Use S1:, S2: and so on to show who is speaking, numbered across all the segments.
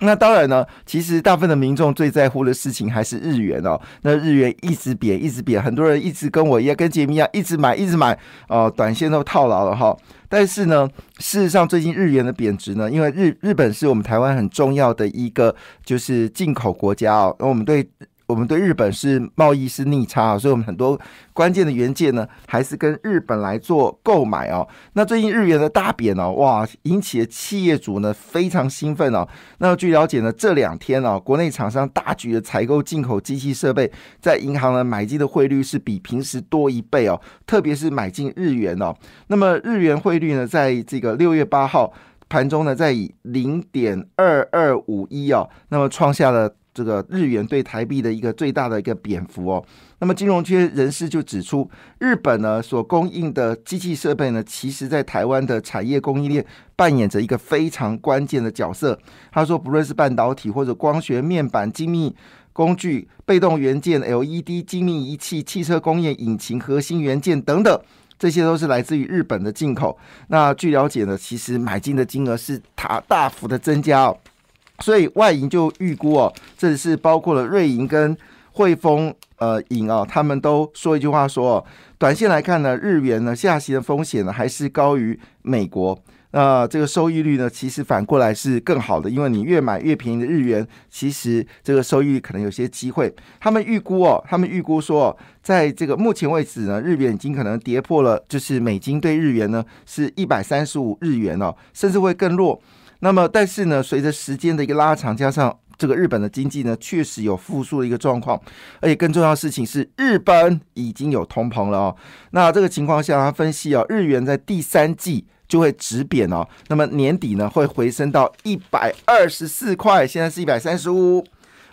S1: 那当然呢，其实大部分的民众最在乎的事情还是日元哦。那日元一直贬，一直贬，很多人一直跟我一样，跟杰米一样，一直买，一直买，哦，短线都套牢了哈。但是呢，事实上最近日元的贬值呢，因为日日本是我们台湾很重要的一个就是进口国家哦，那我们对。我们对日本是贸易是逆差啊，所以我们很多关键的元件呢，还是跟日本来做购买哦。那最近日元的大贬哦，哇，引起了企业主呢非常兴奋哦。那据了解呢，这两天哦，国内厂商大举的采购进口机器设备，在银行呢买进的汇率是比平时多一倍哦，特别是买进日元哦。那么日元汇率呢，在这个六月八号盘中呢，在以零点二二五一哦，那么创下了。这个日元对台币的一个最大的一个贬幅哦，那么金融圈人士就指出，日本呢所供应的机器设备呢，其实在台湾的产业供应链扮演着一个非常关键的角色。他说，不论是半导体或者光学面板、精密工具、被动元件、LED 精密仪器、汽车工业引擎核心元件等等，这些都是来自于日本的进口。那据了解呢，其实买进的金额是大大幅的增加哦。所以外银就预估哦，这是包括了瑞银跟汇丰呃银啊，他们都说一句话说哦，短线来看呢，日元呢下行的风险呢还是高于美国。那这个收益率呢，其实反过来是更好的，因为你越买越便宜的日元，其实这个收益率可能有些机会。他们预估哦，他们预估说，在这个目前为止呢，日元已经可能跌破了，就是美金对日元呢是一百三十五日元哦，甚至会更弱。那么，但是呢，随着时间的一个拉长，加上这个日本的经济呢，确实有复苏的一个状况，而且更重要的事情是，日本已经有通膨了哦。那这个情况下，他分析哦，日元在第三季就会止贬哦，那么年底呢会回升到一百二十四块，现在是一百三十五。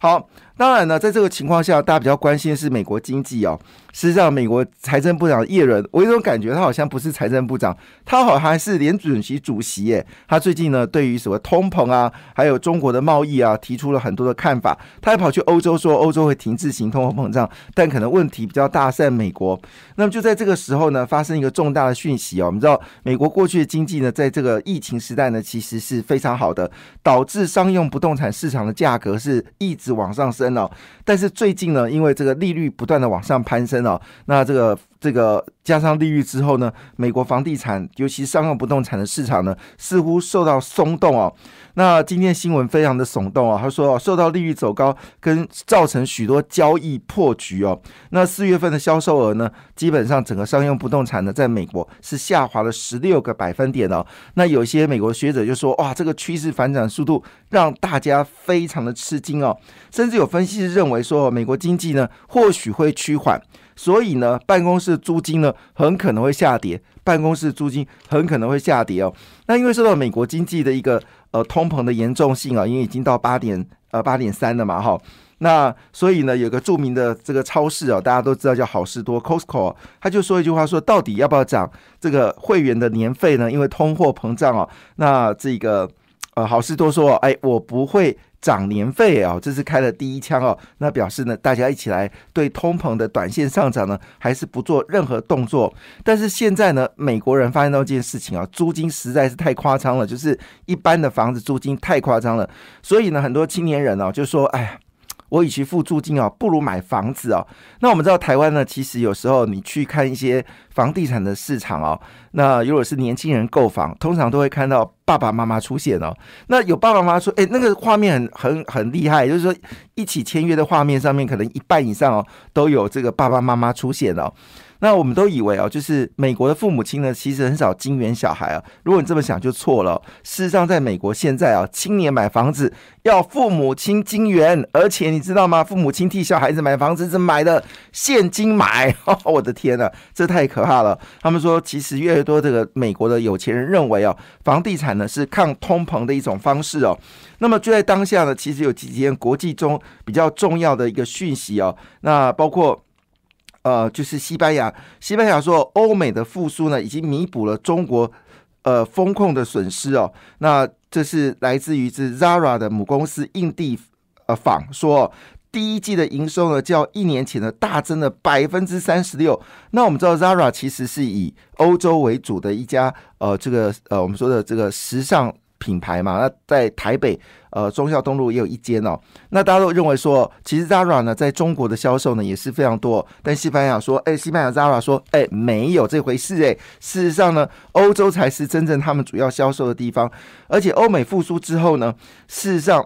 S1: 好，当然呢，在这个情况下，大家比较关心的是美国经济哦。事实上，美国财政部长耶伦，我有种感觉，他好像不是财政部长，他好像是联准席主席耶。他最近呢，对于什么通膨啊，还有中国的贸易啊，提出了很多的看法。他还跑去欧洲说，欧洲会停滞型通货膨胀，但可能问题比较大在美国。那么就在这个时候呢，发生一个重大的讯息哦。我们知道，美国过去的经济呢，在这个疫情时代呢，其实是非常好的，导致商用不动产市场的价格是一直往上升哦。但是最近呢，因为这个利率不断的往上攀升哦，那这个这个加上利率之后呢，美国房地产，尤其商用不动产的市场呢，似乎受到松动哦。那今天新闻非常的耸动啊，他说受到利率走高跟造成许多交易破局哦。那四月份的销售额呢，基本上整个商用不动产呢，在美国是下滑了十六个百分点哦。那有些美国学者就说，哇，这个趋势反转速度让大家非常的吃惊哦。甚至有分析师认为说，美国经济呢或许会趋缓。所以呢，办公室租金呢很可能会下跌，办公室租金很可能会下跌哦。那因为受到美国经济的一个呃通膨的严重性啊，因为已经到八点呃八点三了嘛哈。那所以呢，有个著名的这个超市啊，大家都知道叫好事多 （Costco），他就说一句话说，到底要不要涨这个会员的年费呢？因为通货膨胀哦。那这个呃好事多说，哎，我不会。涨年费哦，这是开了第一枪哦。那表示呢，大家一起来对通膨的短线上涨呢，还是不做任何动作。但是现在呢，美国人发现到一件事情啊，租金实在是太夸张了，就是一般的房子租金太夸张了。所以呢，很多青年人呢就说：“哎呀。”我与其付租金哦，不如买房子哦。那我们知道台湾呢，其实有时候你去看一些房地产的市场哦，那如果是年轻人购房，通常都会看到爸爸妈妈出现哦。那有爸爸妈妈说，哎，那个画面很很很厉害，就是说一起签约的画面上面，可能一半以上哦，都有这个爸爸妈妈出现哦。那我们都以为哦，就是美国的父母亲呢，其实很少金援小孩啊。如果你这么想，就错了。事实上，在美国现在啊，青年买房子要父母亲金援，而且你知道吗？父母亲替小孩子买房子是买的现金买。我的天呐，这太可怕了！他们说，其实越来越多这个美国的有钱人认为啊，房地产呢是抗通膨的一种方式哦。那么就在当下呢，其实有几件国际中比较重要的一个讯息哦。那包括。呃，就是西班牙，西班牙说，欧美的复苏呢，已经弥补了中国呃风控的损失哦。那这是来自于是 Zara 的母公司印地呃坊说。第一季的营收呢，较一年前的大增了百分之三十六。那我们知道，Zara 其实是以欧洲为主的一家呃，这个呃，我们说的这个时尚品牌嘛。那在台北呃，中孝东路也有一间哦。那大家都认为说，其实 Zara 呢，在中国的销售呢也是非常多。但西班牙说，哎，西班牙 Zara 说，哎，没有这回事哎。事实上呢，欧洲才是真正他们主要销售的地方。而且欧美复苏之后呢，事实上。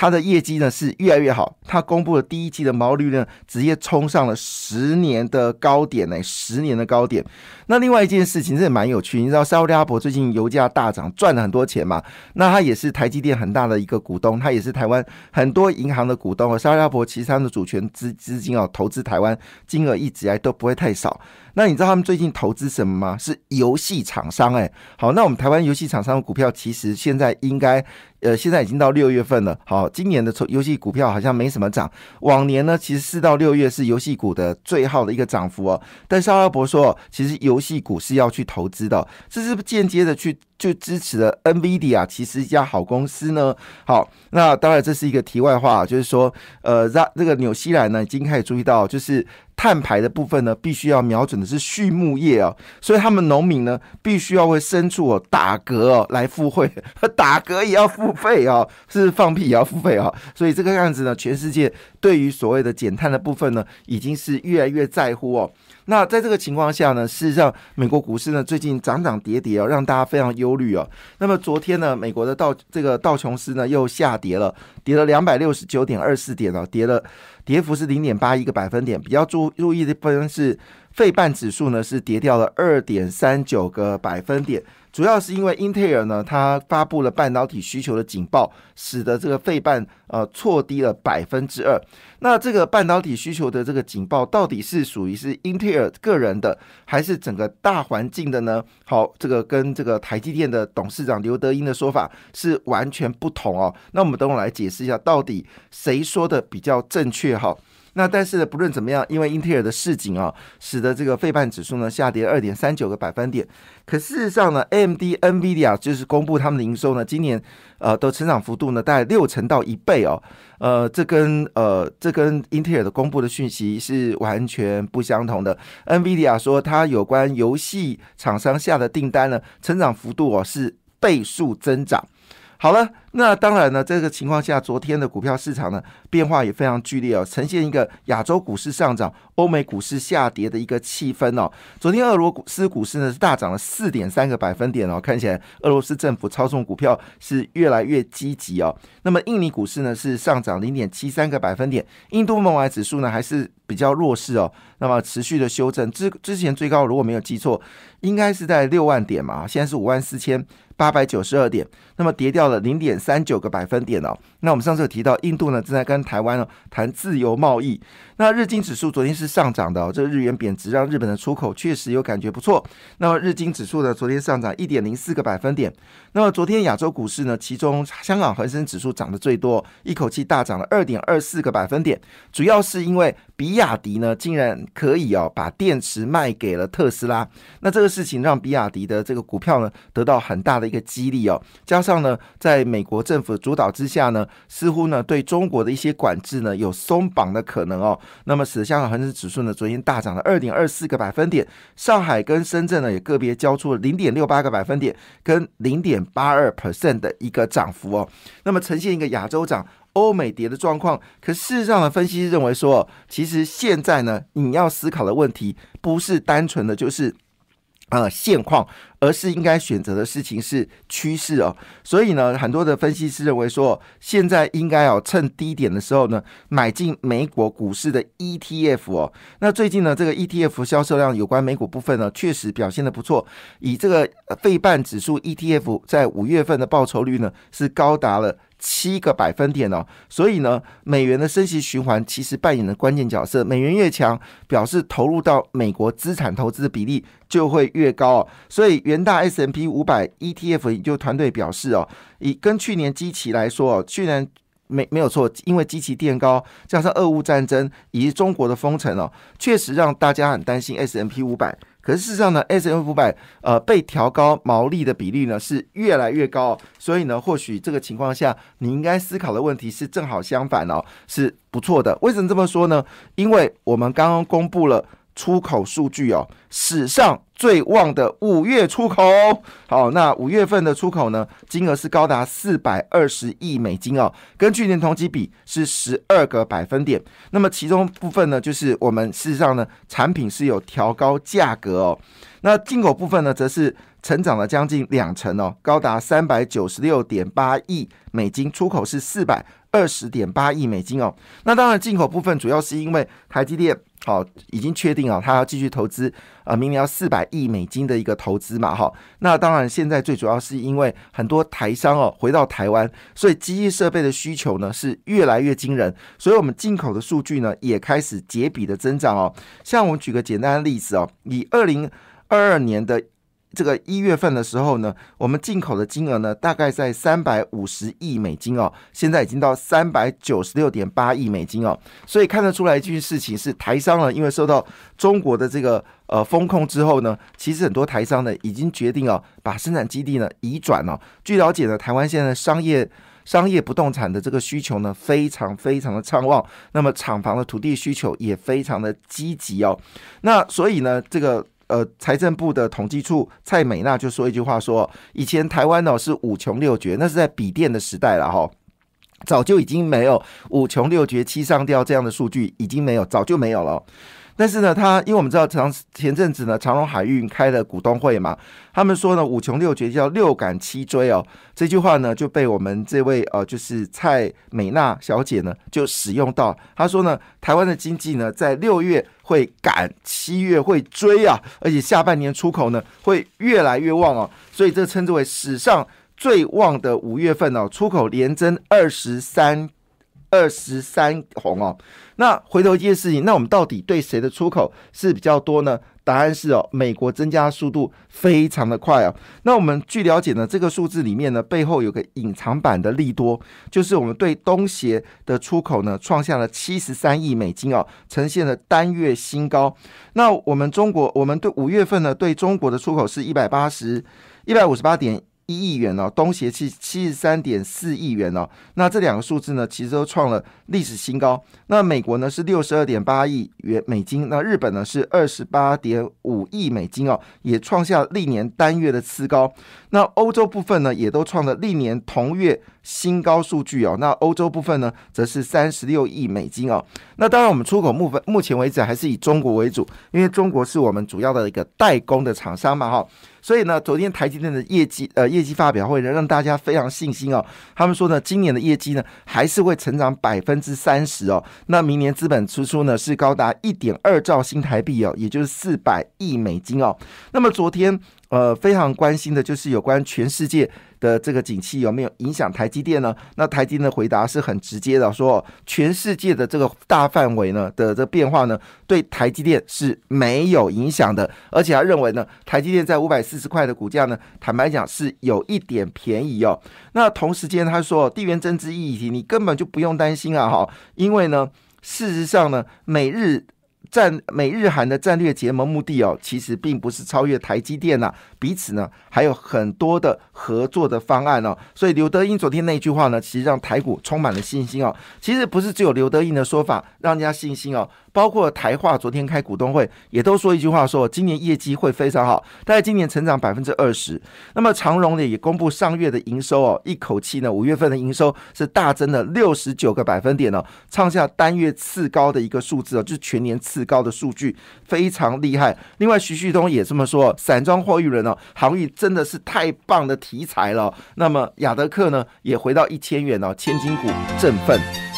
S1: 它的业绩呢是越来越好，它公布了第一季的毛利率呢直接冲上了十年的高点呢，十年的高点。那另外一件事情，这也蛮有趣，你知道沙特阿伯最近油价大涨，赚了很多钱嘛？那他也是台积电很大的一个股东，他也是台湾很多银行的股东。沙特阿伯其实他的主权资资金哦，投资台湾金额一直来都不会太少。那你知道他们最近投资什么吗？是游戏厂商哎。好，那我们台湾游戏厂商的股票其实现在应该。呃，现在已经到六月份了。好，今年的游戏股票好像没什么涨。往年呢，其实四到六月是游戏股的最好的一个涨幅哦。但是阿拉伯说，其实游戏股是要去投资的，这是间接的去就支持了 NVIDIA，其实一家好公司呢。好，那当然这是一个题外话，就是说，呃，让这个纽西兰呢已经开始注意到，就是。碳排的部分呢，必须要瞄准的是畜牧业啊，所以他们农民呢，必须要为牲畜哦打嗝哦来付费，打嗝也要付费啊，是放屁也要付费啊，所以这个样子呢，全世界对于所谓的减碳的部分呢，已经是越来越在乎哦。那在这个情况下呢，事实上美国股市呢最近涨涨跌跌哦，让大家非常忧虑哦。那么昨天呢，美国的道这个道琼斯呢又下跌了，跌了两百六十九点二四点哦，跌了。跌幅是零点八一个百分点，比较注注意的部分是费半指数呢是跌掉了二点三九个百分点。主要是因为英特尔呢，它发布了半导体需求的警报，使得这个费半呃错低了百分之二。那这个半导体需求的这个警报，到底是属于是英特尔个人的，还是整个大环境的呢？好，这个跟这个台积电的董事长刘德英的说法是完全不同哦。那我们等我来解释一下，到底谁说的比较正确哈？那但是呢，不论怎么样，因为英特尔的市井啊，使得这个费半指数呢下跌二点三九个百分点。可事实上呢，AMD、NVIDIA 就是公布他们的营收呢，今年呃的成长幅度呢大概六成到一倍哦。呃，这跟呃这跟英特尔的公布的讯息是完全不相同的。NVIDIA 说，它有关游戏厂商下的订单呢，成长幅度哦是倍数增长。好了，那当然呢，这个情况下，昨天的股票市场呢变化也非常剧烈哦，呈现一个亚洲股市上涨、欧美股市下跌的一个气氛哦。昨天俄罗斯股市呢是大涨了四点三个百分点哦，看起来俄罗斯政府操纵股票是越来越积极哦。那么印尼股市呢是上涨零点七三个百分点，印度孟买指数呢还是比较弱势哦，那么持续的修正，之之前最高如果没有记错，应该是在六万点嘛，现在是五万四千。八百九十二点，那么跌掉了零点三九个百分点哦。那我们上次有提到，印度呢正在跟台湾呢谈自由贸易。那日经指数昨天是上涨的哦，这日元贬值让日本的出口确实有感觉不错。那么日经指数呢昨天上涨一点零四个百分点。那么昨天亚洲股市呢，其中香港恒生指数涨得最多，一口气大涨了二点二四个百分点，主要是因为比亚迪呢竟然可以哦把电池卖给了特斯拉。那这个事情让比亚迪的这个股票呢得到很大的。一个激励哦，加上呢，在美国政府主导之下呢，似乎呢对中国的一些管制呢有松绑的可能哦。那么使得香港恒生指数呢昨天大涨了二点二四个百分点，上海跟深圳呢也个别交出了零点六八个百分点跟零点八二 percent 的一个涨幅哦。那么呈现一个亚洲涨、欧美跌的状况。可事实上呢，分析师认为说，其实现在呢，你要思考的问题不是单纯的就是。呃，现况，而是应该选择的事情是趋势哦。所以呢，很多的分析师认为说，现在应该要趁低点的时候呢，买进美国股市的 ETF 哦。那最近呢，这个 ETF 销售量有关美股部分呢，确实表现的不错。以这个费半指数 ETF 在五月份的报酬率呢，是高达了。七个百分点哦，所以呢，美元的升息循环其实扮演了关键角色。美元越强，表示投入到美国资产投资的比例就会越高哦。所以元大 S M P 五百 E T F 研究团队表示哦，以跟去年基期来说哦，去年没没有错，因为基期垫高，加上俄乌战争以及中国的封城哦，确实让大家很担心 S M P 五百。可是事实上呢，S M 五百呃被调高毛利的比例呢是越来越高，所以呢，或许这个情况下你应该思考的问题是正好相反哦，是不错的。为什么这么说呢？因为我们刚刚公布了。出口数据哦，史上最旺的五月出口。好，那五月份的出口呢，金额是高达四百二十亿美金哦，跟去年同期比是十二个百分点。那么其中部分呢，就是我们事实上呢，产品是有调高价格哦。那进口部分呢，则是成长了将近两成哦，高达三百九十六点八亿美金，出口是四百二十点八亿美金哦。那当然，进口部分主要是因为台积电。好，已经确定啊，他要继续投资啊，明年要四百亿美金的一个投资嘛，哈。那当然，现在最主要是因为很多台商哦回到台湾，所以机器设备的需求呢是越来越惊人，所以我们进口的数据呢也开始节比的增长哦。像我们举个简单的例子哦，以二零二二年的。这个一月份的时候呢，我们进口的金额呢，大概在三百五十亿美金哦，现在已经到三百九十六点八亿美金哦，所以看得出来一件事情是，台商呢，因为受到中国的这个呃风控之后呢，其实很多台商呢已经决定哦，把生产基地呢移转了。据了解呢，台湾现在商业商业不动产的这个需求呢，非常非常的畅旺，那么厂房的土地需求也非常的积极哦，那所以呢，这个。呃，财政部的统计处蔡美娜就说一句话，说以前台湾呢是五穷六绝，那是在笔电的时代了哈，早就已经没有五穷六绝七上吊这样的数据，已经没有，早就没有了。但是呢，他因为我们知道长前阵子呢，长荣海运开了股东会嘛，他们说呢五穷六绝叫六赶七追哦，这句话呢就被我们这位呃就是蔡美娜小姐呢就使用到，她说呢台湾的经济呢在六月会赶，七月会追啊，而且下半年出口呢会越来越旺哦，所以这称之为史上最旺的五月份哦，出口连增二十三。二十三红哦，那回头一件事情，那我们到底对谁的出口是比较多呢？答案是哦，美国增加速度非常的快哦。那我们据了解呢，这个数字里面呢，背后有个隐藏版的利多，就是我们对东协的出口呢，创下了七十三亿美金哦，呈现了单月新高。那我们中国，我们对五月份呢，对中国的出口是一百八十一百五十八点。一亿元哦，东协七七十三点四亿元哦，那这两个数字呢，其实都创了历史新高。那美国呢是六十二点八亿元美金，那日本呢是二十八点五亿美金哦，也创下历年单月的次高。那欧洲部分呢，也都创了历年同月新高数据哦。那欧洲部分呢，则是三十六亿美金哦。那当然，我们出口部分目前为止还是以中国为主，因为中国是我们主要的一个代工的厂商嘛哈。所以呢，昨天台积电的业绩呃业绩发表会呢，让大家非常信心哦。他们说呢，今年的业绩呢还是会成长百分之三十哦。那明年资本支出呢是高达一点二兆新台币哦，也就是四百亿美金哦。那么昨天。呃，非常关心的就是有关全世界的这个景气有没有影响台积电呢？那台积电的回答是很直接的，说全世界的这个大范围呢的这变化呢，对台积电是没有影响的，而且他认为呢，台积电在五百四十块的股价呢，坦白讲是有一点便宜哦。那同时间他说，地缘政治议题你根本就不用担心啊，哈，因为呢，事实上呢，每日。战美日韩的战略结盟目的哦，其实并不是超越台积电呐，彼此呢还有很多的合作的方案哦。所以刘德英昨天那句话呢，其实让台股充满了信心哦。其实不是只有刘德英的说法让人家信心哦。包括台化昨天开股东会，也都说一句话，说今年业绩会非常好，大概今年成长百分之二十。那么长荣呢也公布上月的营收哦，一口气呢五月份的营收是大增了六十九个百分点哦，创下单月次高的一个数字哦，就是全年次高的数据，非常厉害。另外徐旭东也这么说，散装货运人哦，航运真的是太棒的题材了。那么亚德克呢也回到一千元哦，千金股振奋。